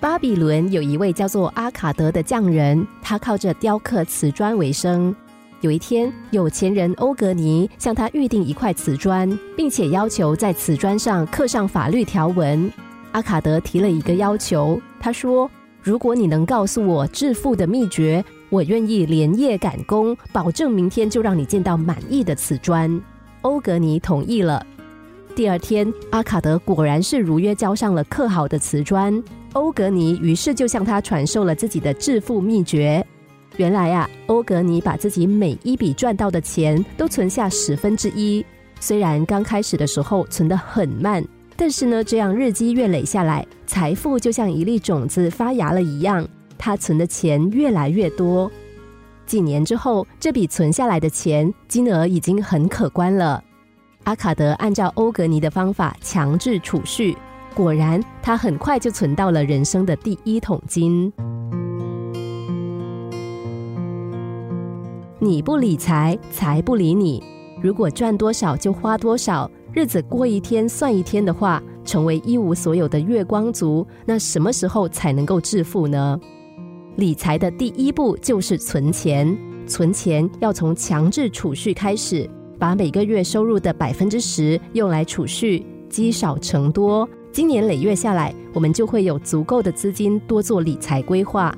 巴比伦有一位叫做阿卡德的匠人，他靠着雕刻瓷砖为生。有一天，有钱人欧格尼向他预定一块瓷砖，并且要求在瓷砖上刻上法律条文。阿卡德提了一个要求，他说：“如果你能告诉我致富的秘诀，我愿意连夜赶工，保证明天就让你见到满意的瓷砖。”欧格尼同意了。第二天，阿卡德果然是如约交上了刻好的瓷砖。欧格尼于是就向他传授了自己的致富秘诀。原来啊，欧格尼把自己每一笔赚到的钱都存下十分之一。虽然刚开始的时候存得很慢，但是呢，这样日积月累下来，财富就像一粒种子发芽了一样，他存的钱越来越多。几年之后，这笔存下来的钱金额已经很可观了。阿卡德按照欧格尼的方法强制储蓄，果然他很快就存到了人生的第一桶金。你不理财，财不理你。如果赚多少就花多少，日子过一天算一天的话，成为一无所有的月光族，那什么时候才能够致富呢？理财的第一步就是存钱，存钱要从强制储蓄开始，把每个月收入的百分之十用来储蓄，积少成多，今年累月下来，我们就会有足够的资金多做理财规划。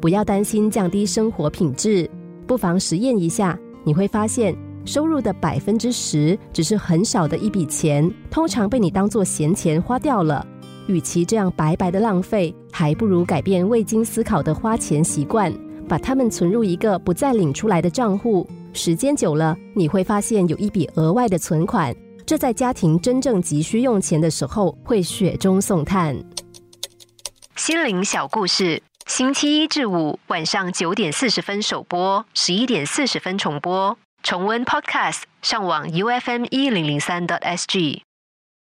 不要担心降低生活品质。不妨实验一下，你会发现收入的百分之十只是很少的一笔钱，通常被你当做闲钱花掉了。与其这样白白的浪费，还不如改变未经思考的花钱习惯，把它们存入一个不再领出来的账户。时间久了，你会发现有一笔额外的存款，这在家庭真正急需用钱的时候会雪中送炭。心灵小故事。星期一至五晚上九点四十分首播，十一点四十分重播。重温 Podcast，上网 U F M 一零零三 t S G。